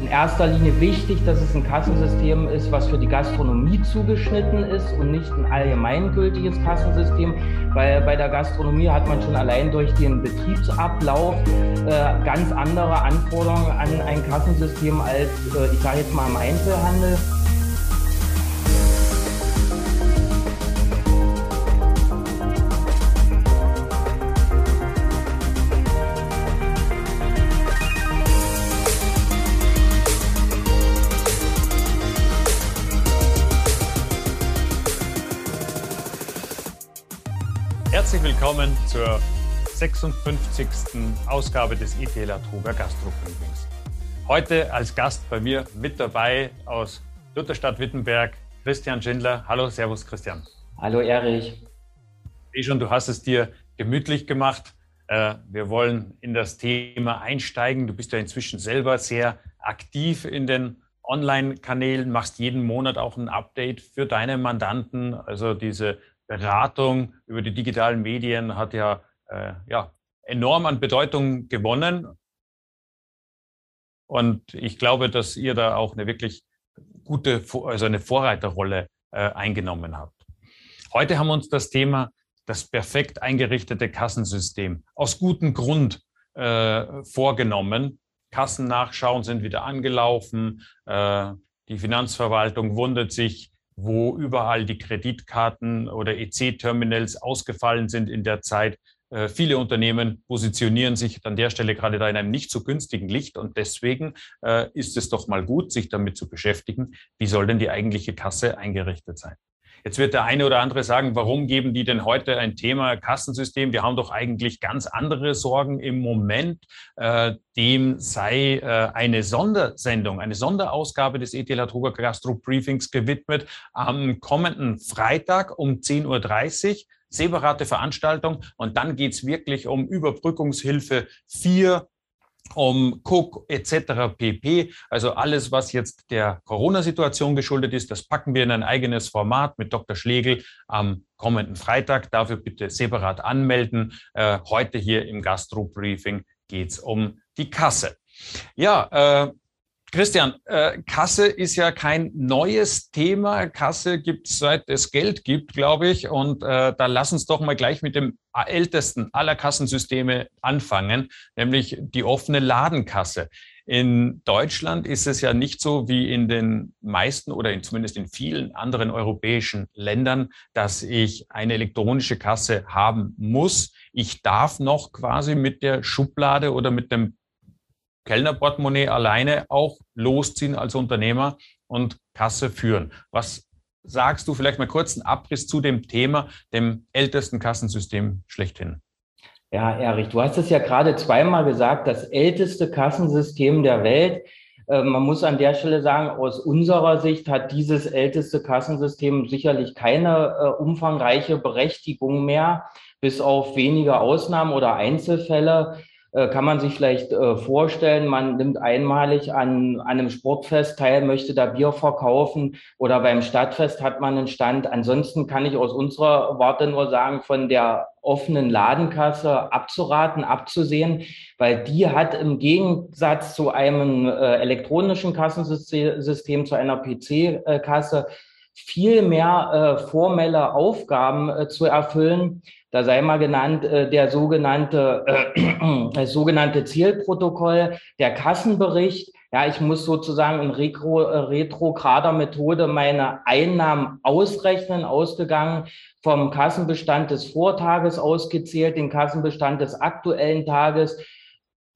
in erster Linie wichtig, dass es ein Kassensystem ist, was für die Gastronomie zugeschnitten ist und nicht ein allgemeingültiges Kassensystem, weil bei der Gastronomie hat man schon allein durch den Betriebsablauf äh, ganz andere Anforderungen an ein Kassensystem als, äh, ich sage jetzt mal, im Einzelhandel. Zur 56. Ausgabe des ITL Truger Gastro Briefings. Heute als Gast bei mir mit dabei aus Lutherstadt Wittenberg Christian Schindler. Hallo, Servus Christian. Hallo Erich. Wie schon, du hast es dir gemütlich gemacht. Äh, wir wollen in das Thema einsteigen. Du bist ja inzwischen selber sehr aktiv in den Online-Kanälen, machst jeden Monat auch ein Update für deine Mandanten. Also diese Beratung über die digitalen Medien hat ja, äh, ja enorm an Bedeutung gewonnen. Und ich glaube, dass ihr da auch eine wirklich gute, also eine Vorreiterrolle äh, eingenommen habt. Heute haben wir uns das Thema das perfekt eingerichtete Kassensystem aus gutem Grund äh, vorgenommen. Kassennachschauen sind wieder angelaufen. Äh, die Finanzverwaltung wundert sich, wo überall die Kreditkarten oder EC-Terminals ausgefallen sind in der Zeit. Äh, viele Unternehmen positionieren sich an der Stelle gerade da in einem nicht so günstigen Licht und deswegen äh, ist es doch mal gut, sich damit zu beschäftigen, wie soll denn die eigentliche Kasse eingerichtet sein. Jetzt wird der eine oder andere sagen, warum geben die denn heute ein Thema Kassensystem? Wir haben doch eigentlich ganz andere Sorgen im Moment. Äh, dem sei äh, eine Sondersendung, eine Sonderausgabe des ETL Truger Gastro Briefings gewidmet am kommenden Freitag um 10.30 Uhr separate Veranstaltung. Und dann geht's wirklich um Überbrückungshilfe 4 um Cook etc. pp. Also alles, was jetzt der Corona-Situation geschuldet ist, das packen wir in ein eigenes Format mit Dr. Schlegel am kommenden Freitag. Dafür bitte separat anmelden. Äh, heute hier im Gastro-Briefing geht's um die Kasse. Ja, äh, Christian, äh, Kasse ist ja kein neues Thema. Kasse gibt es seit es Geld gibt, glaube ich. Und äh, da lass uns doch mal gleich mit dem ältesten aller Kassensysteme anfangen, nämlich die offene Ladenkasse. In Deutschland ist es ja nicht so wie in den meisten oder in, zumindest in vielen anderen europäischen Ländern, dass ich eine elektronische Kasse haben muss. Ich darf noch quasi mit der Schublade oder mit dem Kellnerportemonnaie alleine auch losziehen als Unternehmer und Kasse führen. Was sagst du vielleicht mal kurz einen Abriss zu dem Thema, dem ältesten Kassensystem schlechthin? Ja, Erich, du hast es ja gerade zweimal gesagt, das älteste Kassensystem der Welt. Äh, man muss an der Stelle sagen, aus unserer Sicht hat dieses älteste Kassensystem sicherlich keine äh, umfangreiche Berechtigung mehr, bis auf wenige Ausnahmen oder Einzelfälle. Äh, kann man sich vielleicht äh, vorstellen, man nimmt einmalig an, an einem Sportfest teil, möchte da Bier verkaufen oder beim Stadtfest hat man einen Stand. Ansonsten kann ich aus unserer Warte nur sagen, von der offenen Ladenkasse abzuraten, abzusehen, weil die hat im Gegensatz zu einem äh, elektronischen Kassensystem, zu einer PC-Kasse, viel mehr äh, formelle Aufgaben äh, zu erfüllen. Da sei mal genannt äh, der sogenannte, äh, das sogenannte Zielprotokoll, der Kassenbericht. Ja, ich muss sozusagen in retro, äh, retrograder Methode meine Einnahmen ausrechnen, ausgegangen vom Kassenbestand des Vortages ausgezählt, den Kassenbestand des aktuellen Tages,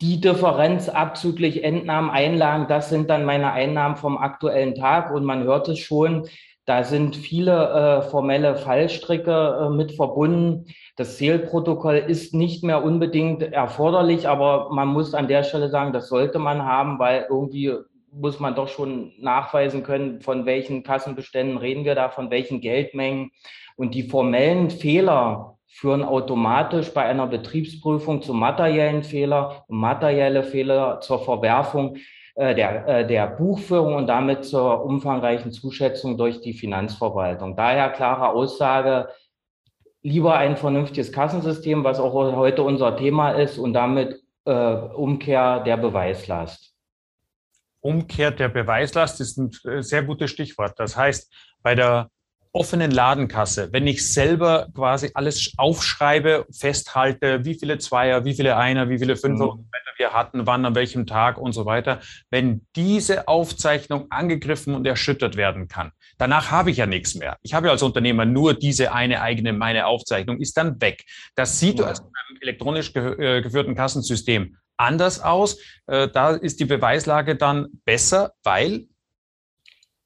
die Differenz abzüglich Entnahmen, Einlagen, das sind dann meine Einnahmen vom aktuellen Tag. Und man hört es schon, da sind viele äh, formelle Fallstricke äh, mit verbunden. Das Zählprotokoll ist nicht mehr unbedingt erforderlich, aber man muss an der Stelle sagen, das sollte man haben, weil irgendwie muss man doch schon nachweisen können, von welchen Kassenbeständen reden wir da, von welchen Geldmengen. Und die formellen Fehler führen automatisch bei einer Betriebsprüfung zu materiellen Fehler materielle Fehler zur Verwerfung der, äh, der Buchführung und damit zur umfangreichen Zuschätzung durch die Finanzverwaltung. Daher klare Aussage, lieber ein vernünftiges Kassensystem, was auch heute unser Thema ist, und damit äh, Umkehr der Beweislast. Umkehr der Beweislast ist ein äh, sehr gutes Stichwort. Das heißt, bei der offenen Ladenkasse, wenn ich selber quasi alles aufschreibe, festhalte, wie viele Zweier, wie viele Einer, wie viele Fünfer mhm. wir hatten, wann, an welchem Tag und so weiter, wenn diese Aufzeichnung angegriffen und erschüttert werden kann, danach habe ich ja nichts mehr. Ich habe ja als Unternehmer nur diese eine eigene, meine Aufzeichnung ist dann weg. Das sieht ja. also einem elektronisch äh, geführten Kassensystem anders aus. Äh, da ist die Beweislage dann besser, weil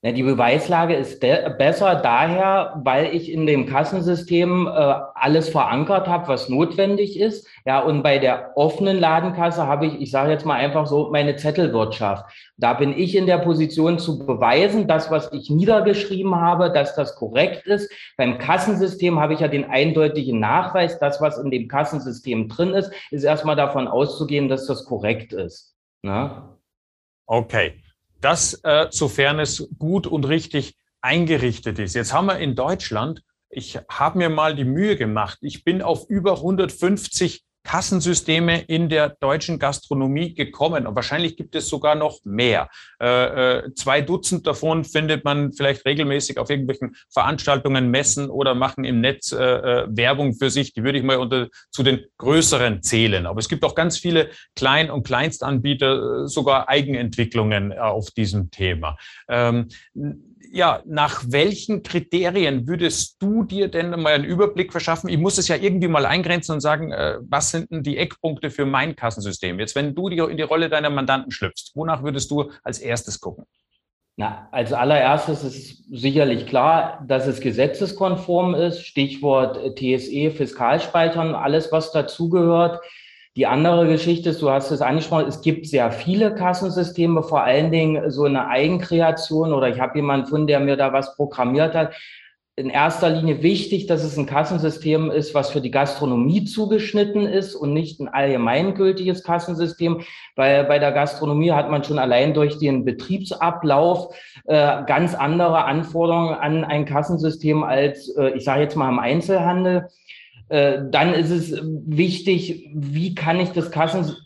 ja, die Beweislage ist besser daher, weil ich in dem Kassensystem äh, alles verankert habe, was notwendig ist. Ja, und bei der offenen Ladenkasse habe ich, ich sage jetzt mal einfach so, meine Zettelwirtschaft. Da bin ich in der Position zu beweisen, dass was ich niedergeschrieben habe, dass das korrekt ist. Beim Kassensystem habe ich ja den eindeutigen Nachweis, dass was in dem Kassensystem drin ist, ist erstmal davon auszugehen, dass das korrekt ist. Na? Ne? Okay. Das, äh, sofern es gut und richtig eingerichtet ist. Jetzt haben wir in Deutschland, ich habe mir mal die Mühe gemacht, ich bin auf über 150 Kassensysteme in der deutschen Gastronomie gekommen. Und wahrscheinlich gibt es sogar noch mehr. Äh, äh, zwei Dutzend davon findet man vielleicht regelmäßig auf irgendwelchen Veranstaltungen, Messen oder machen im Netz äh, äh, Werbung für sich. Die würde ich mal unter, zu den größeren zählen. Aber es gibt auch ganz viele Klein- und Kleinstanbieter, äh, sogar Eigenentwicklungen auf diesem Thema. Ähm, ja, nach welchen Kriterien würdest du dir denn mal einen Überblick verschaffen? Ich muss es ja irgendwie mal eingrenzen und sagen, äh, was sind denn die Eckpunkte für mein Kassensystem? Jetzt, wenn du in die Rolle deiner Mandanten schlüpfst, wonach würdest du als erstes gucken? Na, als allererstes ist sicherlich klar, dass es gesetzeskonform ist. Stichwort TSE, Fiskalspeichern, alles, was dazugehört. Die andere Geschichte ist, du hast es angesprochen, es gibt sehr viele Kassensysteme, vor allen Dingen so eine Eigenkreation oder ich habe jemanden gefunden, der mir da was programmiert hat. In erster Linie wichtig, dass es ein Kassensystem ist, was für die Gastronomie zugeschnitten ist und nicht ein allgemeingültiges Kassensystem, weil bei der Gastronomie hat man schon allein durch den Betriebsablauf äh, ganz andere Anforderungen an ein Kassensystem als, äh, ich sage jetzt mal, im Einzelhandel. Äh, dann ist es wichtig, wie kann ich das Kassen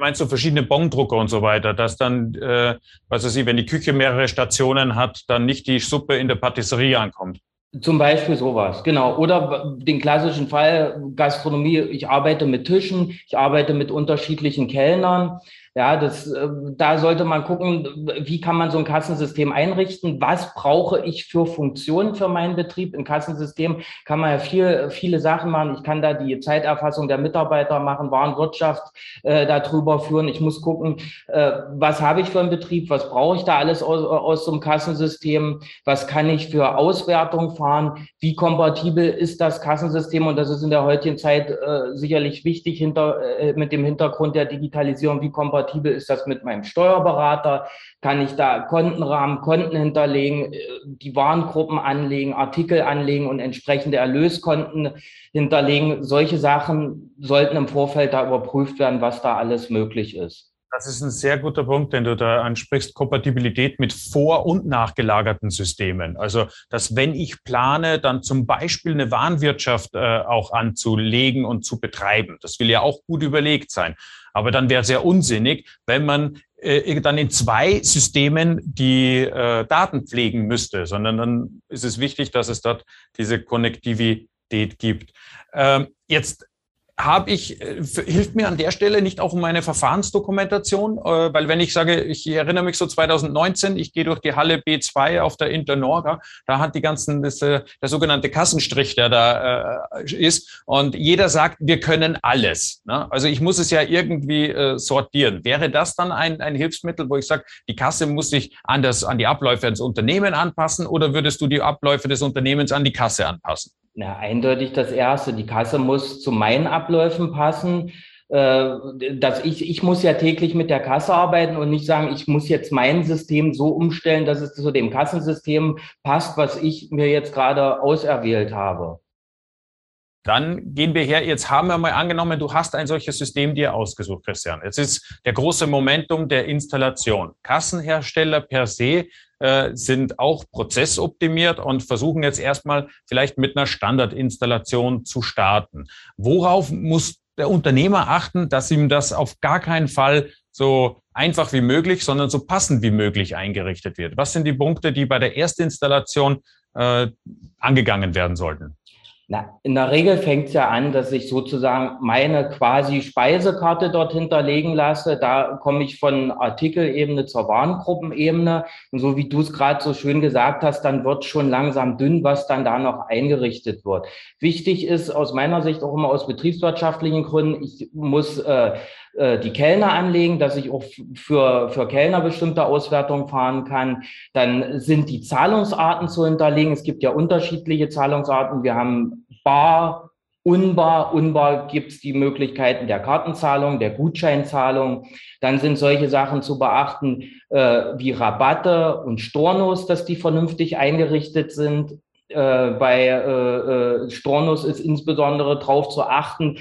meinst du verschiedene Bongdrucker und so weiter, dass dann, äh, was weiß ich, wenn die Küche mehrere Stationen hat, dann nicht die Suppe in der Patisserie ankommt? Zum Beispiel sowas, genau. Oder den klassischen Fall Gastronomie, ich arbeite mit Tischen, ich arbeite mit unterschiedlichen Kellnern. Ja, das, äh, da sollte man gucken, wie kann man so ein Kassensystem einrichten? Was brauche ich für Funktionen für meinen Betrieb? Im Kassensystem kann man ja viel, viele Sachen machen. Ich kann da die Zeiterfassung der Mitarbeiter machen, Warenwirtschaft äh, darüber führen. Ich muss gucken, äh, was habe ich für einen Betrieb? Was brauche ich da alles aus, aus so einem Kassensystem? Was kann ich für Auswertung fahren? Wie kompatibel ist das Kassensystem? Und das ist in der heutigen Zeit äh, sicherlich wichtig hinter, äh, mit dem Hintergrund der Digitalisierung. Wie kompatibel kompatibel ist das mit meinem Steuerberater? Kann ich da Kontenrahmen, Konten hinterlegen, äh, die Warengruppen anlegen, Artikel anlegen und entsprechende Erlöskonten hinterlegen? Solche Sachen sollten im Vorfeld da überprüft werden, was da alles möglich ist. Das ist ein sehr guter Punkt, den du da ansprichst. Kompatibilität mit vor- und nachgelagerten Systemen. Also, dass wenn ich plane, dann zum Beispiel eine Warenwirtschaft äh, auch anzulegen und zu betreiben. Das will ja auch gut überlegt sein. Aber dann wäre sehr unsinnig, wenn man äh, dann in zwei Systemen die äh, Daten pflegen müsste, sondern dann ist es wichtig, dass es dort diese Konnektivität gibt. Ähm, jetzt habe ich, äh, hilft mir an der Stelle nicht auch um meine Verfahrensdokumentation, äh, weil wenn ich sage, ich erinnere mich so 2019, ich gehe durch die Halle B2 auf der Internorga, da hat die ganzen, das, äh, der sogenannte Kassenstrich, der da ist und jeder sagt, wir können alles. Ne? Also ich muss es ja irgendwie sortieren. Wäre das dann ein, ein Hilfsmittel, wo ich sage, die Kasse muss sich an, das, an die Abläufe des Unternehmens anpassen oder würdest du die Abläufe des Unternehmens an die Kasse anpassen? Na, eindeutig das Erste. Die Kasse muss zu meinen Abläufen passen. Äh, dass ich, ich muss ja täglich mit der Kasse arbeiten und nicht sagen, ich muss jetzt mein System so umstellen, dass es zu dem Kassensystem passt, was ich mir jetzt gerade auserwählt habe. Dann gehen wir her. Jetzt haben wir mal angenommen, du hast ein solches System dir ausgesucht, Christian. Jetzt ist der große Momentum der Installation. Kassenhersteller per se äh, sind auch prozessoptimiert und versuchen jetzt erstmal vielleicht mit einer Standardinstallation zu starten. Worauf muss der Unternehmer achten, dass ihm das auf gar keinen Fall so einfach wie möglich, sondern so passend wie möglich eingerichtet wird? Was sind die Punkte, die bei der Erstinstallation äh, angegangen werden sollten? Na, in der Regel fängt es ja an, dass ich sozusagen meine quasi Speisekarte dort hinterlegen lasse. Da komme ich von Artikelebene zur Warengruppenebene. Und so wie du es gerade so schön gesagt hast, dann wird schon langsam dünn, was dann da noch eingerichtet wird. Wichtig ist aus meiner Sicht auch immer aus betriebswirtschaftlichen Gründen, ich muss äh, äh, die Kellner anlegen, dass ich auch für, für Kellner bestimmte Auswertungen fahren kann. Dann sind die Zahlungsarten zu hinterlegen. Es gibt ja unterschiedliche Zahlungsarten. Wir haben Bar, Unbar, Unbar gibt es die Möglichkeiten der Kartenzahlung, der Gutscheinzahlung. Dann sind solche Sachen zu beachten äh, wie Rabatte und Stornos, dass die vernünftig eingerichtet sind. Äh, bei äh, äh Stornos ist insbesondere darauf zu achten,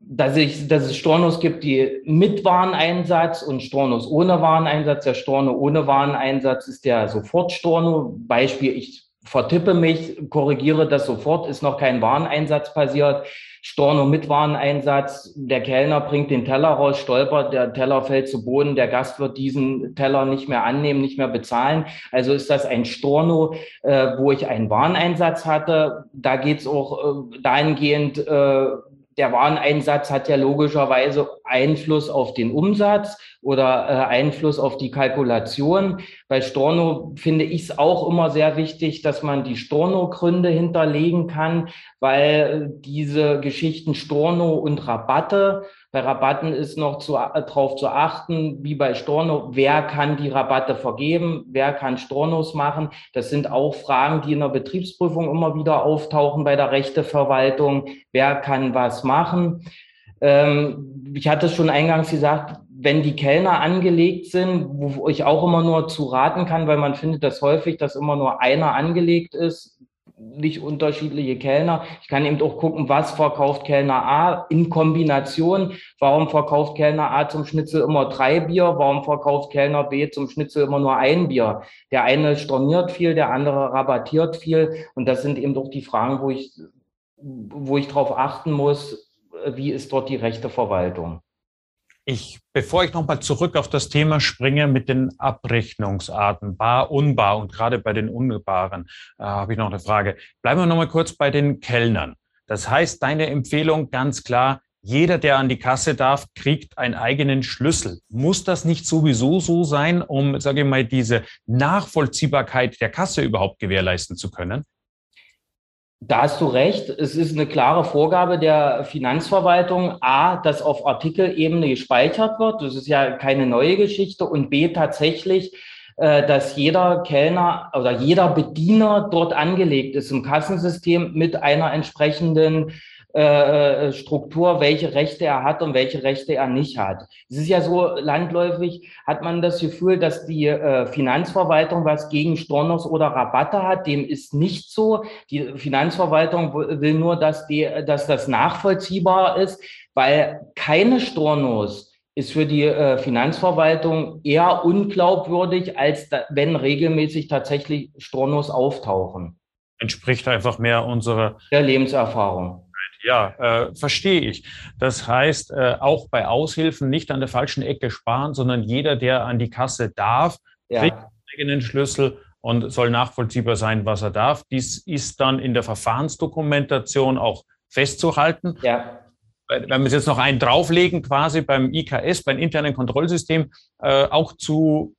dass, ich, dass es Stornos gibt, die mit Wareneinsatz und Stornos ohne Wareneinsatz. Der Storno ohne Wareneinsatz ist der Sofortstorno. Beispiel, ich vertippe mich, korrigiere das sofort, ist noch kein Wareneinsatz passiert. Storno mit Wareneinsatz, der Kellner bringt den Teller raus, stolpert, der Teller fällt zu Boden, der Gast wird diesen Teller nicht mehr annehmen, nicht mehr bezahlen. Also ist das ein Storno, äh, wo ich einen Wareneinsatz hatte. Da geht's auch äh, dahingehend, äh, der Wareneinsatz hat ja logischerweise Einfluss auf den Umsatz oder äh, Einfluss auf die Kalkulation. Bei Storno finde ich es auch immer sehr wichtig, dass man die Storno-Gründe hinterlegen kann, weil diese Geschichten Storno und Rabatte bei Rabatten ist noch zu, äh, darauf zu achten, wie bei Storno, wer kann die Rabatte vergeben, wer kann Stornos machen. Das sind auch Fragen, die in der Betriebsprüfung immer wieder auftauchen bei der Rechteverwaltung. Wer kann was machen? Ähm, ich hatte schon eingangs gesagt, wenn die Kellner angelegt sind, wo ich auch immer nur zu raten kann, weil man findet das häufig, dass immer nur einer angelegt ist, nicht unterschiedliche Kellner. Ich kann eben auch gucken, was verkauft Kellner A in Kombination. Warum verkauft Kellner A zum Schnitzel immer drei Bier? Warum verkauft Kellner B zum Schnitzel immer nur ein Bier? Der eine storniert viel, der andere rabattiert viel. Und das sind eben doch die Fragen, wo ich, wo ich darauf achten muss, wie ist dort die rechte Verwaltung. Ich, bevor ich nochmal zurück auf das Thema springe mit den Abrechnungsarten, bar, unbar und gerade bei den Unbaren, äh, habe ich noch eine Frage. Bleiben wir nochmal kurz bei den Kellnern. Das heißt, deine Empfehlung ganz klar, jeder, der an die Kasse darf, kriegt einen eigenen Schlüssel. Muss das nicht sowieso so sein, um, sage ich mal, diese Nachvollziehbarkeit der Kasse überhaupt gewährleisten zu können? Da hast du recht. Es ist eine klare Vorgabe der Finanzverwaltung, A, dass auf Artikelebene gespeichert wird. Das ist ja keine neue Geschichte. Und B, tatsächlich, äh, dass jeder Kellner oder jeder Bediener dort angelegt ist im Kassensystem mit einer entsprechenden äh, Struktur, welche Rechte er hat und welche Rechte er nicht hat. Es ist ja so landläufig, hat man das Gefühl, dass die äh, Finanzverwaltung was gegen Stornos oder Rabatte hat. Dem ist nicht so. Die Finanzverwaltung will nur, dass, die, dass das nachvollziehbar ist, weil keine Stornos ist für die äh, Finanzverwaltung eher unglaubwürdig, als da, wenn regelmäßig tatsächlich Stornos auftauchen. Entspricht einfach mehr unserer der Lebenserfahrung. Ja, äh, verstehe ich. Das heißt, äh, auch bei Aushilfen nicht an der falschen Ecke sparen, sondern jeder, der an die Kasse darf, ja. kriegt einen eigenen Schlüssel und soll nachvollziehbar sein, was er darf. Dies ist dann in der Verfahrensdokumentation auch festzuhalten. Ja. Wenn wir jetzt noch einen drauflegen, quasi beim IKS, beim internen Kontrollsystem, äh, auch zu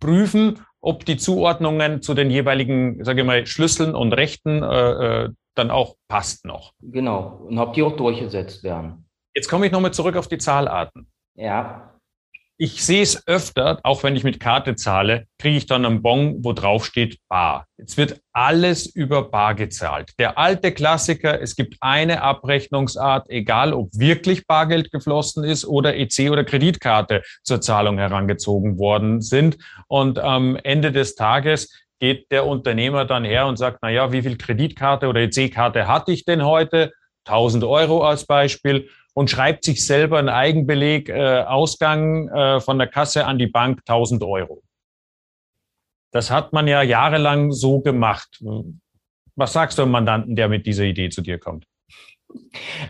prüfen, ob die Zuordnungen zu den jeweiligen, sage ich mal, Schlüsseln und Rechten äh, äh dann auch passt noch. Genau, und ob die auch durchgesetzt werden. Jetzt komme ich nochmal zurück auf die Zahlarten. Ja. Ich sehe es öfter, auch wenn ich mit Karte zahle, kriege ich dann einen Bon, wo drauf steht Bar. Jetzt wird alles über Bar gezahlt. Der alte Klassiker, es gibt eine Abrechnungsart, egal ob wirklich Bargeld geflossen ist oder EC oder Kreditkarte zur Zahlung herangezogen worden sind. Und am Ende des Tages geht der Unternehmer dann her und sagt, na ja, wie viel Kreditkarte oder EC-Karte hatte ich denn heute? 1000 Euro als Beispiel und schreibt sich selber einen Eigenbeleg, äh, Ausgang äh, von der Kasse an die Bank 1000 Euro. Das hat man ja jahrelang so gemacht. Was sagst du einem Mandanten, der mit dieser Idee zu dir kommt?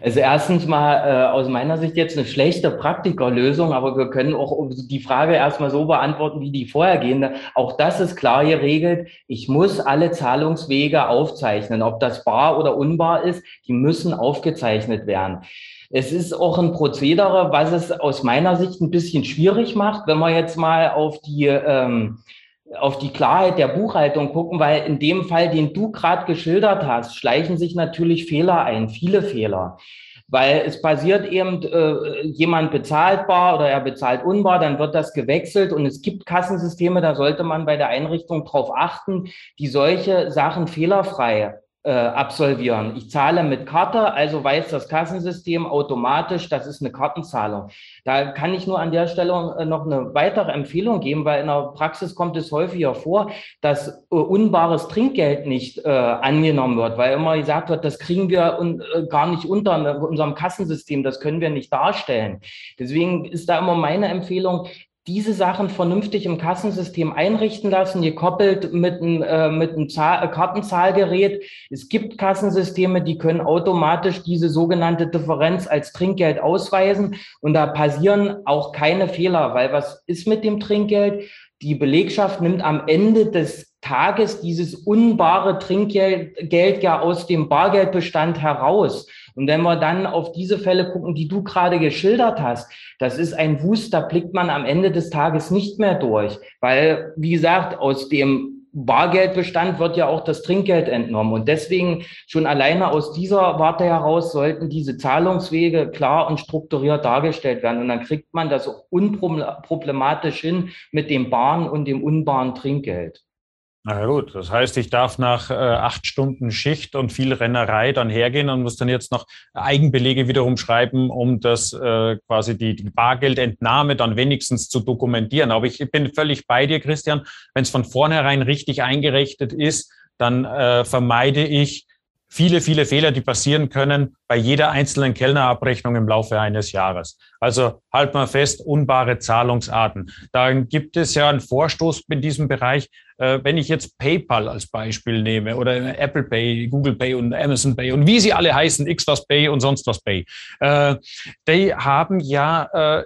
Also erstens mal äh, aus meiner Sicht jetzt eine schlechte Praktikerlösung, aber wir können auch die Frage erstmal so beantworten wie die vorhergehende. Auch das ist klar geregelt. Ich muss alle Zahlungswege aufzeichnen, ob das bar oder unbar ist. Die müssen aufgezeichnet werden. Es ist auch ein Prozedere, was es aus meiner Sicht ein bisschen schwierig macht, wenn man jetzt mal auf die ähm, auf die Klarheit der Buchhaltung gucken, weil in dem Fall, den du gerade geschildert hast, schleichen sich natürlich Fehler ein, viele Fehler. Weil es passiert eben, äh, jemand bezahlt bar oder er bezahlt unbar, dann wird das gewechselt und es gibt Kassensysteme, da sollte man bei der Einrichtung drauf achten, die solche Sachen fehlerfrei äh, absolvieren. Ich zahle mit Karte, also weiß das Kassensystem automatisch, das ist eine Kartenzahlung. Da kann ich nur an der Stelle äh, noch eine weitere Empfehlung geben, weil in der Praxis kommt es häufiger vor, dass äh, unbares Trinkgeld nicht äh, angenommen wird, weil immer gesagt wird, das kriegen wir un gar nicht unter ne, unserem Kassensystem, das können wir nicht darstellen. Deswegen ist da immer meine Empfehlung, diese Sachen vernünftig im Kassensystem einrichten lassen, gekoppelt mit einem, äh, einem äh, Kartenzahlgerät. Es gibt Kassensysteme, die können automatisch diese sogenannte Differenz als Trinkgeld ausweisen und da passieren auch keine Fehler, weil was ist mit dem Trinkgeld? Die Belegschaft nimmt am Ende des Tages dieses unbare Trinkgeld ja aus dem Bargeldbestand heraus. Und wenn wir dann auf diese Fälle gucken, die du gerade geschildert hast, das ist ein Wust, da blickt man am Ende des Tages nicht mehr durch. Weil, wie gesagt, aus dem Bargeldbestand wird ja auch das Trinkgeld entnommen. Und deswegen schon alleine aus dieser Warte heraus sollten diese Zahlungswege klar und strukturiert dargestellt werden. Und dann kriegt man das unproblematisch hin mit dem Bahn und dem unbaren Trinkgeld. Na gut, das heißt, ich darf nach äh, acht Stunden Schicht und viel Rennerei dann hergehen und muss dann jetzt noch Eigenbelege wiederum schreiben, um das äh, quasi die, die Bargeldentnahme dann wenigstens zu dokumentieren. Aber ich bin völlig bei dir, Christian. Wenn es von vornherein richtig eingerichtet ist, dann äh, vermeide ich viele, viele Fehler, die passieren können bei jeder einzelnen Kellnerabrechnung im Laufe eines Jahres. Also halt mal fest, unbare Zahlungsarten. Dann gibt es ja einen Vorstoß in diesem Bereich. Äh, wenn ich jetzt PayPal als Beispiel nehme oder Apple Pay, Google Pay und Amazon Pay und wie sie alle heißen, X was Pay und sonst was Pay, äh, die haben ja äh,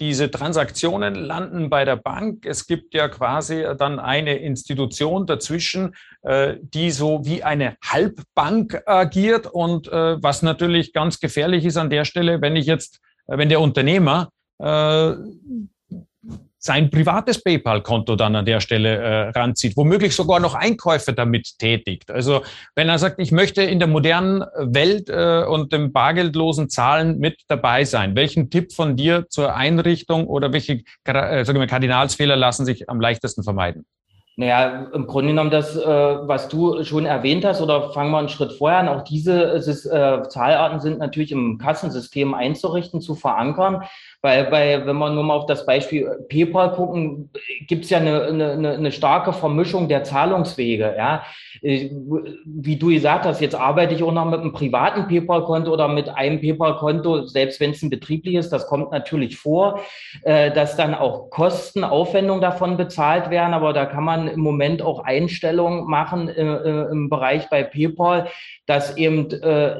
diese Transaktionen landen bei der Bank. Es gibt ja quasi dann eine Institution dazwischen, äh, die so wie eine Halbbank agiert und äh, was natürlich ganz gefährlich ist an der Stelle, wenn ich jetzt, wenn der Unternehmer äh, sein privates PayPal-Konto dann an der Stelle äh, ranzieht, womöglich sogar noch Einkäufe damit tätigt. Also wenn er sagt, ich möchte in der modernen Welt äh, und dem bargeldlosen Zahlen mit dabei sein, welchen Tipp von dir zur Einrichtung oder welche äh, sagen wir, Kardinalsfehler lassen sich am leichtesten vermeiden? Naja, im Grunde genommen das, äh, was du schon erwähnt hast, oder fangen wir einen Schritt vorher an, auch diese äh, Zahlarten sind natürlich im Kassensystem einzurichten, zu verankern. Weil bei, wenn wir nur mal auf das Beispiel PayPal gucken, gibt es ja eine, eine, eine starke Vermischung der Zahlungswege. Ja, äh, wie du gesagt hast, jetzt arbeite ich auch noch mit einem privaten PayPal-Konto oder mit einem PayPal-Konto, selbst wenn es ein betriebliches, das kommt natürlich vor, äh, dass dann auch Kosten, Aufwendungen davon bezahlt werden. Aber da kann man im Moment auch Einstellungen machen äh, im Bereich bei PayPal, dass eben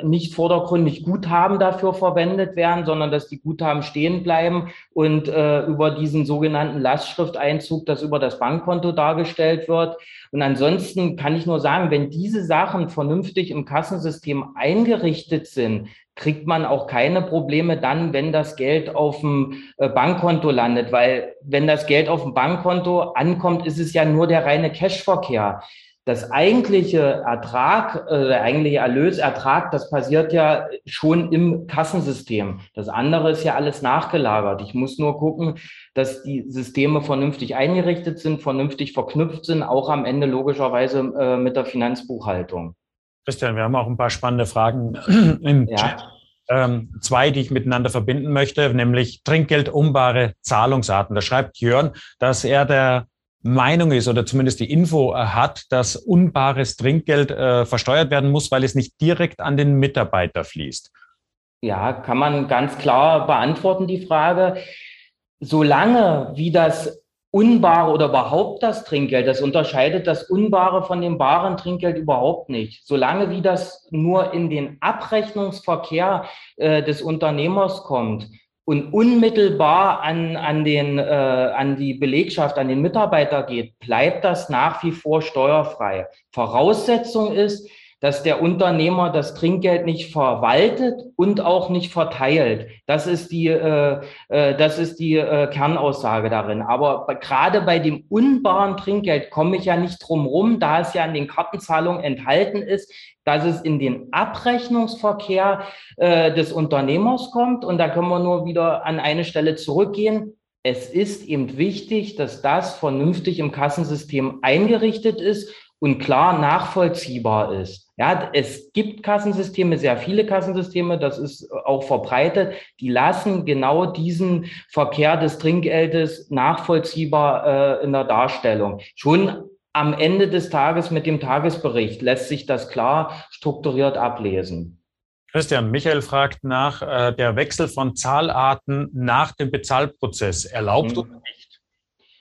nicht vordergründig Guthaben dafür verwendet werden, sondern dass die Guthaben stehen bleiben bleiben und äh, über diesen sogenannten Lastschrifteinzug, das über das Bankkonto dargestellt wird. Und ansonsten kann ich nur sagen, wenn diese Sachen vernünftig im Kassensystem eingerichtet sind, kriegt man auch keine Probleme dann, wenn das Geld auf dem äh, Bankkonto landet, weil wenn das Geld auf dem Bankkonto ankommt, ist es ja nur der reine Cashverkehr das eigentliche Ertrag, äh, der eigentliche Erlösertrag, das passiert ja schon im Kassensystem. Das andere ist ja alles nachgelagert. Ich muss nur gucken, dass die Systeme vernünftig eingerichtet sind, vernünftig verknüpft sind, auch am Ende logischerweise äh, mit der Finanzbuchhaltung. Christian, wir haben auch ein paar spannende Fragen im ja. Chat. Ähm, zwei, die ich miteinander verbinden möchte, nämlich Trinkgeldumbare Zahlungsarten. Da schreibt Jörn, dass er der Meinung ist oder zumindest die Info äh, hat, dass unbares Trinkgeld äh, versteuert werden muss, weil es nicht direkt an den Mitarbeiter fließt? Ja, kann man ganz klar beantworten, die Frage. Solange wie das unbare oder überhaupt das Trinkgeld. Das unterscheidet das unbare von dem baren Trinkgeld überhaupt nicht. Solange wie das nur in den Abrechnungsverkehr äh, des Unternehmers kommt und unmittelbar an, an, den, äh, an die Belegschaft, an den Mitarbeiter geht, bleibt das nach wie vor steuerfrei. Voraussetzung ist, dass der Unternehmer das Trinkgeld nicht verwaltet und auch nicht verteilt. Das ist die, äh, äh, das ist die äh, Kernaussage darin. Aber gerade bei dem unbaren Trinkgeld komme ich ja nicht drum rum, da es ja in den Kartenzahlungen enthalten ist, dass es in den Abrechnungsverkehr äh, des Unternehmers kommt. Und da können wir nur wieder an eine Stelle zurückgehen es ist eben wichtig, dass das vernünftig im Kassensystem eingerichtet ist und klar nachvollziehbar ist. Ja, es gibt Kassensysteme, sehr viele Kassensysteme, das ist auch verbreitet, die lassen genau diesen Verkehr des Trinkgeldes nachvollziehbar äh, in der Darstellung. Schon am Ende des Tages mit dem Tagesbericht lässt sich das klar strukturiert ablesen. Christian, Michael fragt nach äh, der Wechsel von Zahlarten nach dem Bezahlprozess. Erlaubt mhm. oder nicht?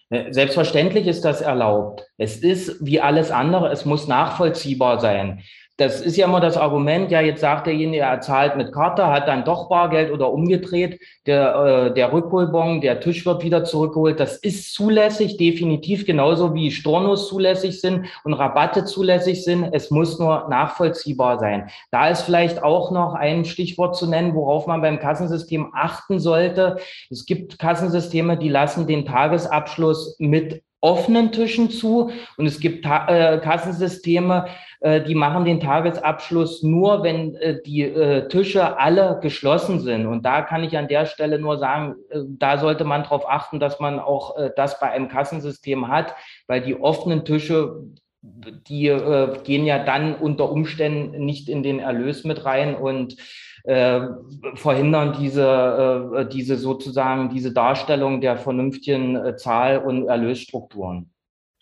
Äh, selbstverständlich ist das erlaubt. Es ist wie alles andere, es muss nachvollziehbar sein das ist ja immer das Argument, ja, jetzt sagt derjenige, er zahlt mit Karte, hat dann doch Bargeld oder umgedreht, der, äh, der Rückholbon, der Tisch wird wieder zurückgeholt. Das ist zulässig, definitiv, genauso wie Stornos zulässig sind und Rabatte zulässig sind. Es muss nur nachvollziehbar sein. Da ist vielleicht auch noch ein Stichwort zu nennen, worauf man beim Kassensystem achten sollte. Es gibt Kassensysteme, die lassen den Tagesabschluss mit offenen Tischen zu und es gibt äh, Kassensysteme, die machen den Tagesabschluss nur, wenn äh, die äh, Tische alle geschlossen sind. Und da kann ich an der Stelle nur sagen, äh, da sollte man darauf achten, dass man auch äh, das bei einem Kassensystem hat, weil die offenen Tische die äh, gehen ja dann unter Umständen nicht in den Erlös mit rein und äh, verhindern diese, äh, diese sozusagen diese Darstellung der vernünftigen äh, Zahl- und Erlösstrukturen.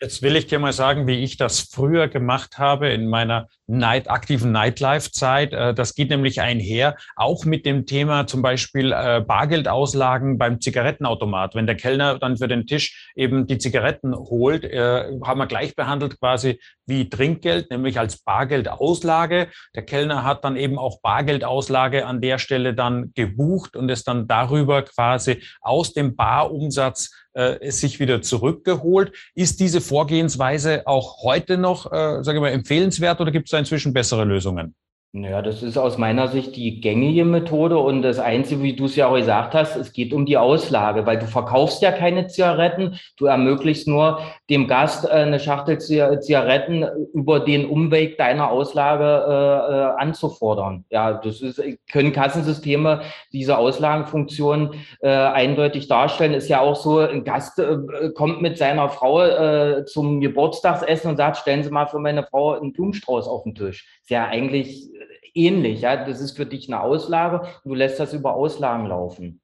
Jetzt will ich dir mal sagen, wie ich das früher gemacht habe in meiner Night, aktiven Nightlife-Zeit. Äh, das geht nämlich einher, auch mit dem Thema zum Beispiel äh, Bargeldauslagen beim Zigarettenautomat. Wenn der Kellner dann für den Tisch eben die Zigaretten holt, äh, haben wir gleich behandelt quasi wie Trinkgeld, nämlich als Bargeldauslage. Der Kellner hat dann eben auch Bargeldauslage an der Stelle dann gebucht und es dann darüber quasi aus dem Barumsatz äh, sich wieder zurückgeholt. Ist diese Vorgehensweise auch heute noch, äh, sage ich mal, empfehlenswert oder gibt es da inzwischen bessere Lösungen? Naja, das ist aus meiner Sicht die gängige Methode und das Einzige, wie du es ja auch gesagt hast, es geht um die Auslage, weil du verkaufst ja keine Zigaretten, du ermöglichst nur dem Gast äh, eine Schachtel Zigaretten über den Umweg deiner Auslage äh, äh, anzufordern. Ja, das ist, können Kassensysteme diese Auslagenfunktion äh, eindeutig darstellen. Ist ja auch so, ein Gast äh, kommt mit seiner Frau äh, zum Geburtstagsessen und sagt, stellen Sie mal für meine Frau einen Blumenstrauß auf den Tisch. Ist ja eigentlich ähnlich. Ja? Das ist für dich eine Auslage und du lässt das über Auslagen laufen.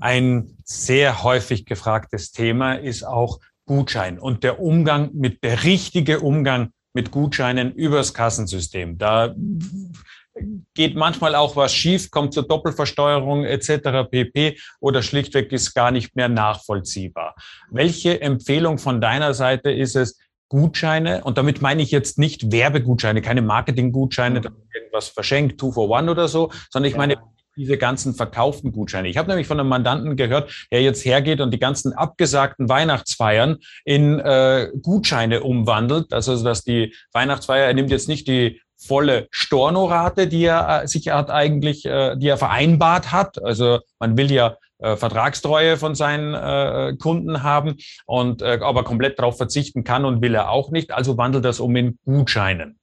Ein sehr häufig gefragtes Thema ist auch Gutschein und der Umgang mit, der richtige Umgang mit Gutscheinen übers Kassensystem. Da geht manchmal auch was schief, kommt zur Doppelversteuerung etc. pp. oder schlichtweg ist gar nicht mehr nachvollziehbar. Welche Empfehlung von deiner Seite ist es, Gutscheine, und damit meine ich jetzt nicht Werbegutscheine, keine Marketinggutscheine, mhm. irgendwas verschenkt, two for one oder so, sondern ich meine diese ganzen verkauften Gutscheine. Ich habe nämlich von einem Mandanten gehört, der jetzt hergeht und die ganzen abgesagten Weihnachtsfeiern in äh, Gutscheine umwandelt. Also dass die Weihnachtsfeier, er nimmt jetzt nicht die volle Stornorate, die er äh, sich hat eigentlich, äh, die er vereinbart hat. Also man will ja äh, Vertragstreue von seinen äh, Kunden haben und äh, aber komplett darauf verzichten kann und will er auch nicht. Also wandelt das um in Gutscheinen.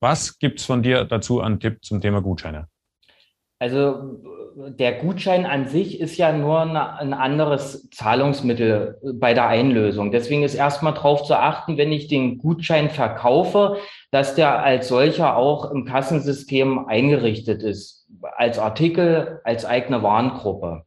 Was gibt's von dir dazu an Tipp zum Thema Gutscheine? Also der Gutschein an sich ist ja nur ein anderes Zahlungsmittel bei der Einlösung. Deswegen ist erstmal darauf zu achten, wenn ich den Gutschein verkaufe, dass der als solcher auch im Kassensystem eingerichtet ist, als Artikel, als eigene Warengruppe.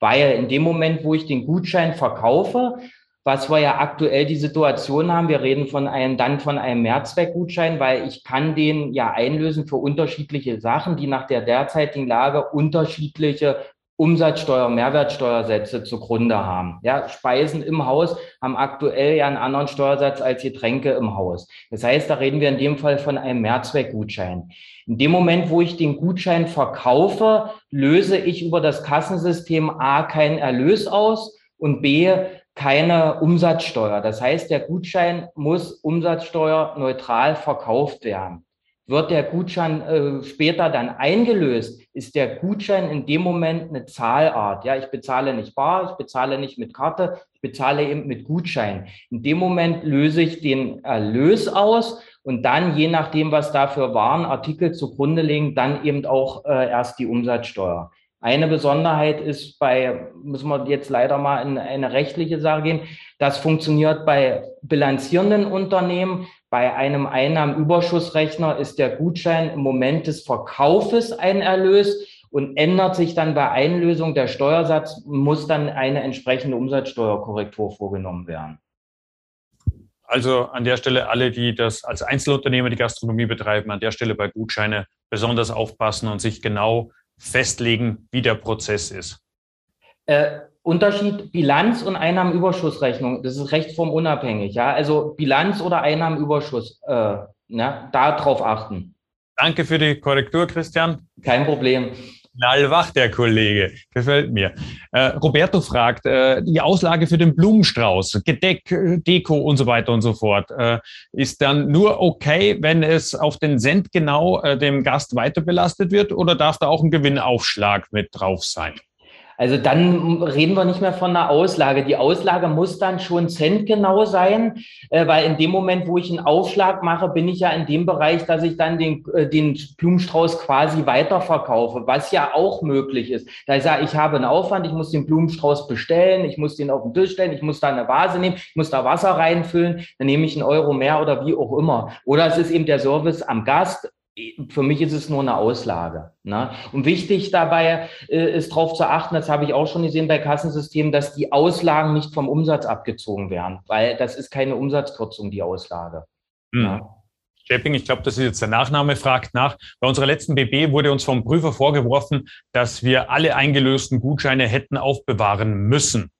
Weil in dem Moment, wo ich den Gutschein verkaufe, was wir ja aktuell die Situation haben, wir reden von einem, dann von einem Mehrzweckgutschein, weil ich kann den ja einlösen für unterschiedliche Sachen, die nach der derzeitigen Lage unterschiedliche Umsatzsteuer, Mehrwertsteuersätze zugrunde haben. Ja, Speisen im Haus haben aktuell ja einen anderen Steuersatz als Getränke im Haus. Das heißt, da reden wir in dem Fall von einem Mehrzweckgutschein. In dem Moment, wo ich den Gutschein verkaufe, löse ich über das Kassensystem A keinen Erlös aus und B keine Umsatzsteuer. Das heißt, der Gutschein muss umsatzsteuerneutral verkauft werden. Wird der Gutschein äh, später dann eingelöst, ist der Gutschein in dem Moment eine Zahlart. Ja, ich bezahle nicht bar, ich bezahle nicht mit Karte, ich bezahle eben mit Gutschein. In dem Moment löse ich den Erlös aus und dann, je nachdem, was da für Warenartikel zugrunde liegen, dann eben auch äh, erst die Umsatzsteuer. Eine Besonderheit ist bei, müssen wir jetzt leider mal in eine rechtliche Sache gehen, das funktioniert bei bilanzierenden Unternehmen. Bei einem Einnahmenüberschussrechner ist der Gutschein im Moment des Verkaufes ein Erlös und ändert sich dann bei Einlösung der Steuersatz, muss dann eine entsprechende Umsatzsteuerkorrektur vorgenommen werden. Also an der Stelle alle, die das als Einzelunternehmer die Gastronomie betreiben, an der Stelle bei Gutscheine besonders aufpassen und sich genau festlegen, wie der Prozess ist. Äh, Unterschied Bilanz und Einnahmenüberschussrechnung, das ist rechtsformunabhängig. Ja? Also Bilanz oder Einnahmenüberschuss, äh, ne? darauf achten. Danke für die Korrektur, Christian. Kein Problem. Knallwach, der Kollege. Gefällt mir. Äh, Roberto fragt, äh, die Auslage für den Blumenstrauß, Gedeck, Deko und so weiter und so fort, äh, ist dann nur okay, wenn es auf den Cent genau äh, dem Gast weiter belastet wird oder darf da auch ein Gewinnaufschlag mit drauf sein? Also dann reden wir nicht mehr von einer Auslage. Die Auslage muss dann schon centgenau sein, äh, weil in dem Moment, wo ich einen Aufschlag mache, bin ich ja in dem Bereich, dass ich dann den, äh, den Blumenstrauß quasi weiterverkaufe, was ja auch möglich ist. Da ich sage, ich habe einen Aufwand, ich muss den Blumenstrauß bestellen, ich muss den auf den Tisch stellen, ich muss da eine Vase nehmen, ich muss da Wasser reinfüllen, dann nehme ich einen Euro mehr oder wie auch immer. Oder es ist eben der Service am Gast, für mich ist es nur eine Auslage. Ne? Und wichtig dabei äh, ist darauf zu achten, das habe ich auch schon gesehen bei Kassensystemen, dass die Auslagen nicht vom Umsatz abgezogen werden, weil das ist keine Umsatzkürzung, die Auslage. Mhm. Ne? Stepping, ich glaube, das ist jetzt der Nachname, fragt nach. Bei unserer letzten BB wurde uns vom Prüfer vorgeworfen, dass wir alle eingelösten Gutscheine hätten aufbewahren müssen.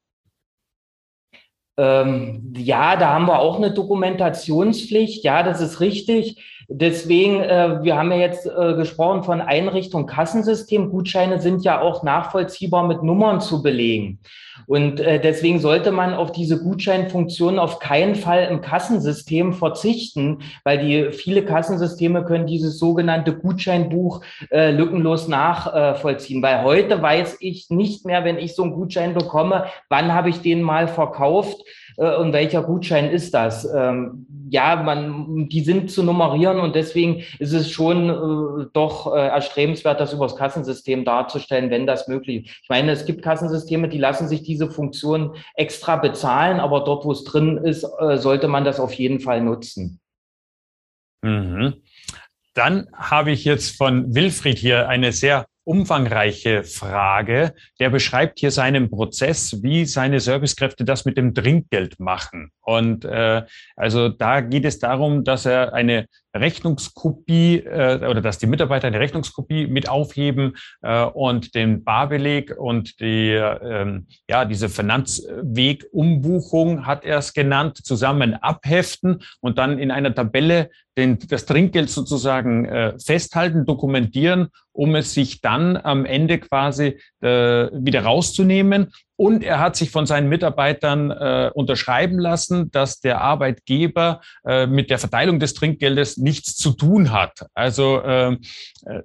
Ähm, ja, da haben wir auch eine Dokumentationspflicht. Ja, das ist richtig. Deswegen, äh, wir haben ja jetzt äh, gesprochen von Einrichtung Kassensystem. Gutscheine sind ja auch nachvollziehbar mit Nummern zu belegen. Und äh, deswegen sollte man auf diese Gutscheinfunktion auf keinen Fall im Kassensystem verzichten, weil die viele Kassensysteme können dieses sogenannte Gutscheinbuch äh, lückenlos nachvollziehen. Weil heute weiß ich nicht mehr, wenn ich so einen Gutschein bekomme, wann habe ich den mal verkauft äh, und welcher Gutschein ist das? Ähm, ja, man, die sind zu nummerieren und deswegen ist es schon äh, doch äh, erstrebenswert, das übers Kassensystem darzustellen, wenn das möglich ist. Ich meine, es gibt Kassensysteme, die lassen sich diese Funktion extra bezahlen, aber dort, wo es drin ist, äh, sollte man das auf jeden Fall nutzen. Mhm. Dann habe ich jetzt von Wilfried hier eine sehr umfangreiche Frage. Der beschreibt hier seinen Prozess, wie seine Servicekräfte das mit dem Trinkgeld machen. Und äh, also da geht es darum, dass er eine Rechnungskopie äh, oder dass die Mitarbeiter eine Rechnungskopie mit aufheben äh, und den Barbeleg und die ähm, ja diese Finanzwegumbuchung hat er es genannt zusammen abheften und dann in einer Tabelle den, das Trinkgeld sozusagen äh, festhalten, dokumentieren, um es sich dann am Ende quasi äh, wieder rauszunehmen und er hat sich von seinen Mitarbeitern äh, unterschreiben lassen, dass der Arbeitgeber äh, mit der Verteilung des Trinkgeldes nichts zu tun hat. Also ähm, äh,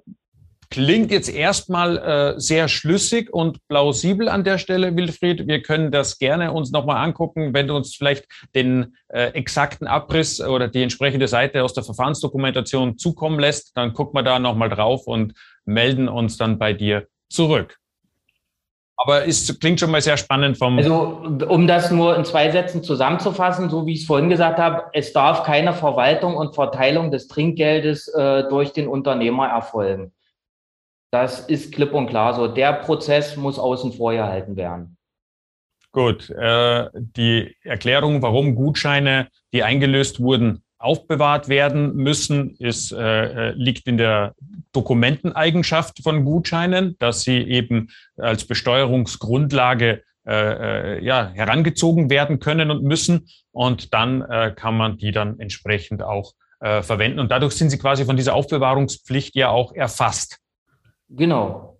klingt jetzt erstmal äh, sehr schlüssig und plausibel an der Stelle, Wilfried. Wir können das gerne uns nochmal angucken, wenn du uns vielleicht den äh, exakten Abriss oder die entsprechende Seite aus der Verfahrensdokumentation zukommen lässt. Dann gucken wir da nochmal drauf und melden uns dann bei dir zurück. Aber es klingt schon mal sehr spannend vom. Also, um das nur in zwei Sätzen zusammenzufassen, so wie ich es vorhin gesagt habe, es darf keine Verwaltung und Verteilung des Trinkgeldes äh, durch den Unternehmer erfolgen. Das ist klipp und klar so. Der Prozess muss außen vor gehalten werden. Gut. Äh, die Erklärung, warum Gutscheine, die eingelöst wurden, aufbewahrt werden müssen, ist, äh, liegt in der Dokumenteneigenschaft von Gutscheinen, dass sie eben als Besteuerungsgrundlage äh, äh, ja, herangezogen werden können und müssen. Und dann äh, kann man die dann entsprechend auch äh, verwenden. Und dadurch sind sie quasi von dieser Aufbewahrungspflicht ja auch erfasst. Genau.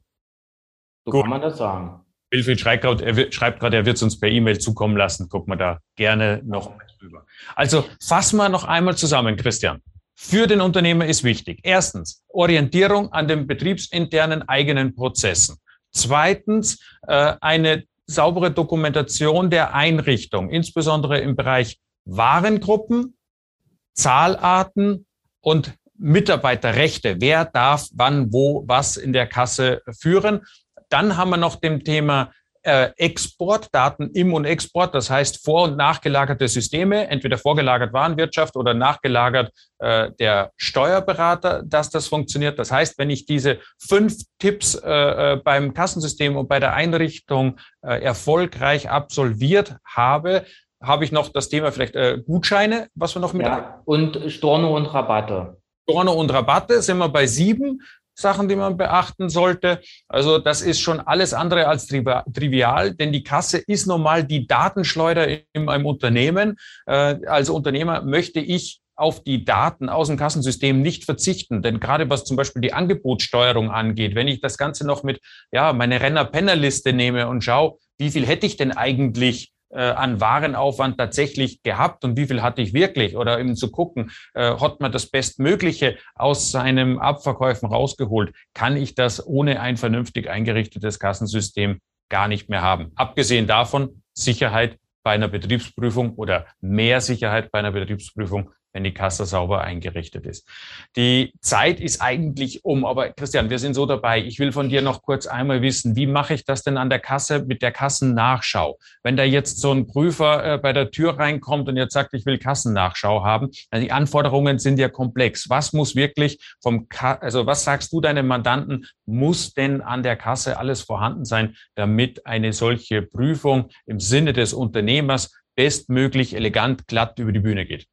So Gut. kann man das sagen. Wilfried schreibt gerade, er, wird es uns per E-Mail zukommen lassen. Guck mal da gerne noch drüber. Also fassen wir noch einmal zusammen, Christian. Für den Unternehmer ist wichtig. Erstens, Orientierung an den betriebsinternen eigenen Prozessen. Zweitens, äh, eine saubere Dokumentation der Einrichtung, insbesondere im Bereich Warengruppen, Zahlarten und Mitarbeiterrechte. Wer darf wann, wo, was in der Kasse führen? Dann haben wir noch dem Thema äh, Exportdaten im und Export, das heißt vor- und nachgelagerte Systeme, entweder vorgelagert Warenwirtschaft oder nachgelagert äh, der Steuerberater, dass das funktioniert. Das heißt, wenn ich diese fünf Tipps äh, äh beim Kassensystem und bei der Einrichtung äh, erfolgreich absolviert habe, habe ich noch das Thema vielleicht Gutscheine, was wir noch mit. Ja, und Storno und Rabatte. Storno und Rabatte sind wir bei sieben. Sachen, die man beachten sollte. Also das ist schon alles andere als trivial, denn die Kasse ist normal die Datenschleuder in einem Unternehmen. Äh, als Unternehmer möchte ich auf die Daten aus dem Kassensystem nicht verzichten. Denn gerade was zum Beispiel die Angebotssteuerung angeht, wenn ich das Ganze noch mit, ja, meine Renner-Penner-Liste nehme und schaue, wie viel hätte ich denn eigentlich an Warenaufwand tatsächlich gehabt und wie viel hatte ich wirklich? Oder eben zu gucken, äh, hat man das Bestmögliche aus seinem Abverkäufen rausgeholt? Kann ich das ohne ein vernünftig eingerichtetes Kassensystem gar nicht mehr haben? Abgesehen davon, Sicherheit bei einer Betriebsprüfung oder mehr Sicherheit bei einer Betriebsprüfung wenn die Kasse sauber eingerichtet ist. Die Zeit ist eigentlich um, aber Christian, wir sind so dabei. Ich will von dir noch kurz einmal wissen, wie mache ich das denn an der Kasse mit der Kassennachschau? Wenn da jetzt so ein Prüfer äh, bei der Tür reinkommt und jetzt sagt, ich will Kassennachschau haben, dann die Anforderungen sind ja komplex. Was muss wirklich vom, Ka also was sagst du deinem Mandanten, muss denn an der Kasse alles vorhanden sein, damit eine solche Prüfung im Sinne des Unternehmers bestmöglich elegant glatt über die Bühne geht?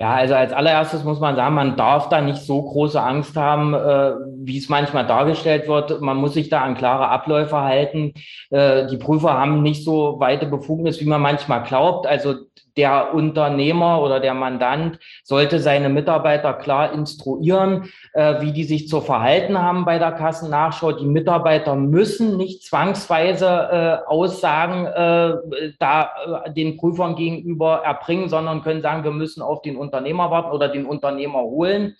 Ja, also als allererstes muss man sagen, man darf da nicht so große Angst haben, äh, wie es manchmal dargestellt wird. Man muss sich da an klare Abläufe halten. Äh, die Prüfer haben nicht so weite Befugnis, wie man manchmal glaubt. Also der Unternehmer oder der Mandant sollte seine Mitarbeiter klar instruieren, äh, wie die sich zu verhalten haben bei der Kassennachschau. Die Mitarbeiter müssen nicht zwangsweise äh, Aussagen äh, da äh, den Prüfern gegenüber erbringen, sondern können sagen, wir müssen auf den Unternehmer warten oder den Unternehmer holen.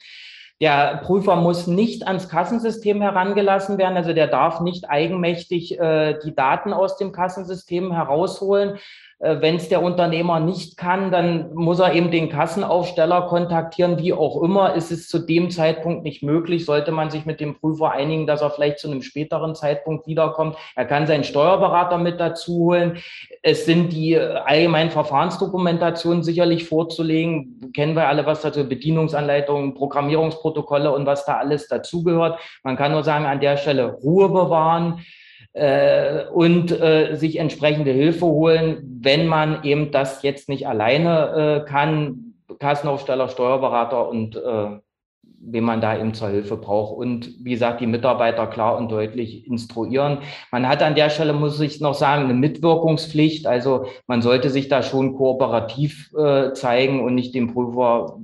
Der Prüfer muss nicht ans Kassensystem herangelassen werden, also der darf nicht eigenmächtig äh, die Daten aus dem Kassensystem herausholen. Äh, Wenn es der Unternehmer nicht kann, dann muss er eben den Kassenaufsteller kontaktieren, wie auch immer. Ist es zu dem Zeitpunkt nicht möglich, sollte man sich mit dem Prüfer einigen, dass er vielleicht zu einem späteren Zeitpunkt wiederkommt. Er kann seinen Steuerberater mit dazu holen. Es sind die allgemeinen Verfahrensdokumentationen sicherlich vorzulegen. Kennen wir alle was dazu, Bedienungsanleitungen, Programmierungsprotokolle und was da alles dazugehört. Man kann nur sagen, an der Stelle Ruhe bewahren äh, und äh, sich entsprechende Hilfe holen, wenn man eben das jetzt nicht alleine äh, kann, Kassenaufsteller, Steuerberater und äh, wen man da eben zur Hilfe braucht. Und wie gesagt, die Mitarbeiter klar und deutlich instruieren. Man hat an der Stelle, muss ich noch sagen, eine Mitwirkungspflicht. Also man sollte sich da schon kooperativ äh, zeigen und nicht dem Prüfer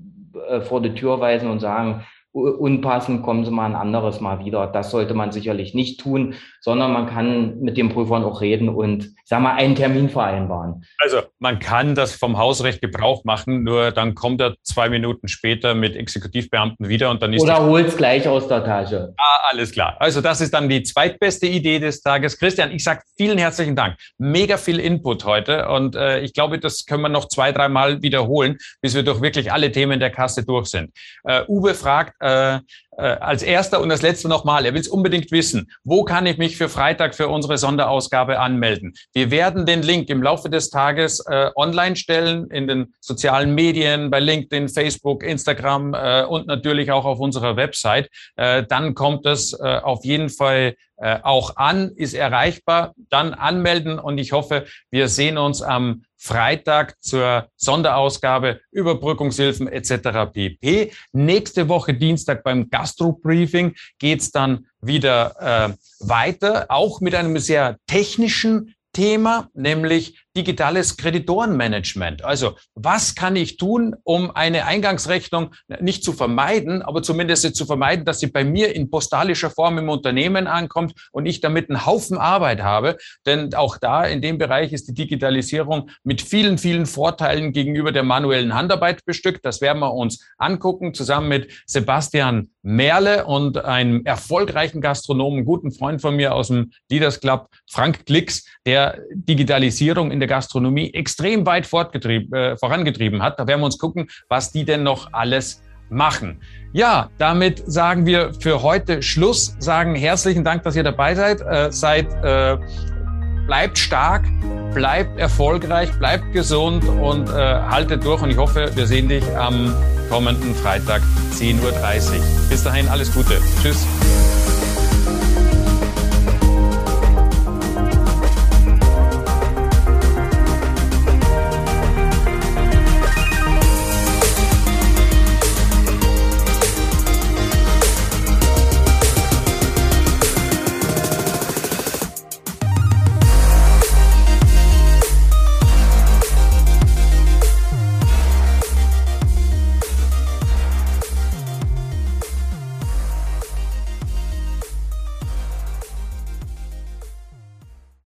äh, vor die Tür weisen und sagen, unpassend, kommen Sie mal ein anderes Mal wieder. Das sollte man sicherlich nicht tun, sondern man kann mit den Prüfern auch reden und, sag mal, einen Termin vereinbaren. Also man kann das vom Hausrecht Gebrauch machen, nur dann kommt er zwei Minuten später mit Exekutivbeamten wieder und dann ist oder holt es gleich aus der Tasche. Ah, alles klar. Also das ist dann die zweitbeste Idee des Tages. Christian, ich sage vielen herzlichen Dank. Mega viel Input heute und äh, ich glaube, das können wir noch zwei, dreimal wiederholen, bis wir durch wirklich alle Themen der Kasse durch sind. Äh, Uwe fragt äh, äh, als erster und das letzte nochmal. Er will es unbedingt wissen. Wo kann ich mich für Freitag für unsere Sonderausgabe anmelden? Wir werden den Link im Laufe des Tages äh, online stellen in den sozialen Medien, bei LinkedIn, Facebook, Instagram äh, und natürlich auch auf unserer Website. Äh, dann kommt es äh, auf jeden Fall auch an, ist erreichbar. Dann anmelden und ich hoffe, wir sehen uns am Freitag zur Sonderausgabe Überbrückungshilfen etc. pp. Nächste Woche Dienstag beim Gastro-Briefing geht's dann wieder äh, weiter, auch mit einem sehr technischen Thema, nämlich digitales Kreditorenmanagement. Also was kann ich tun, um eine Eingangsrechnung nicht zu vermeiden, aber zumindest zu vermeiden, dass sie bei mir in postalischer Form im Unternehmen ankommt und ich damit einen Haufen Arbeit habe. Denn auch da in dem Bereich ist die Digitalisierung mit vielen, vielen Vorteilen gegenüber der manuellen Handarbeit bestückt. Das werden wir uns angucken, zusammen mit Sebastian Merle und einem erfolgreichen Gastronomen, guten Freund von mir aus dem Leaders Club, Frank Klicks, Digitalisierung in der Gastronomie extrem weit äh, vorangetrieben hat. Da werden wir uns gucken, was die denn noch alles machen. Ja, damit sagen wir für heute Schluss, sagen herzlichen Dank, dass ihr dabei seid. Äh, seid äh, bleibt stark, bleibt erfolgreich, bleibt gesund und äh, haltet durch. Und ich hoffe, wir sehen dich am kommenden Freitag 10.30 Uhr. Bis dahin alles Gute. Tschüss.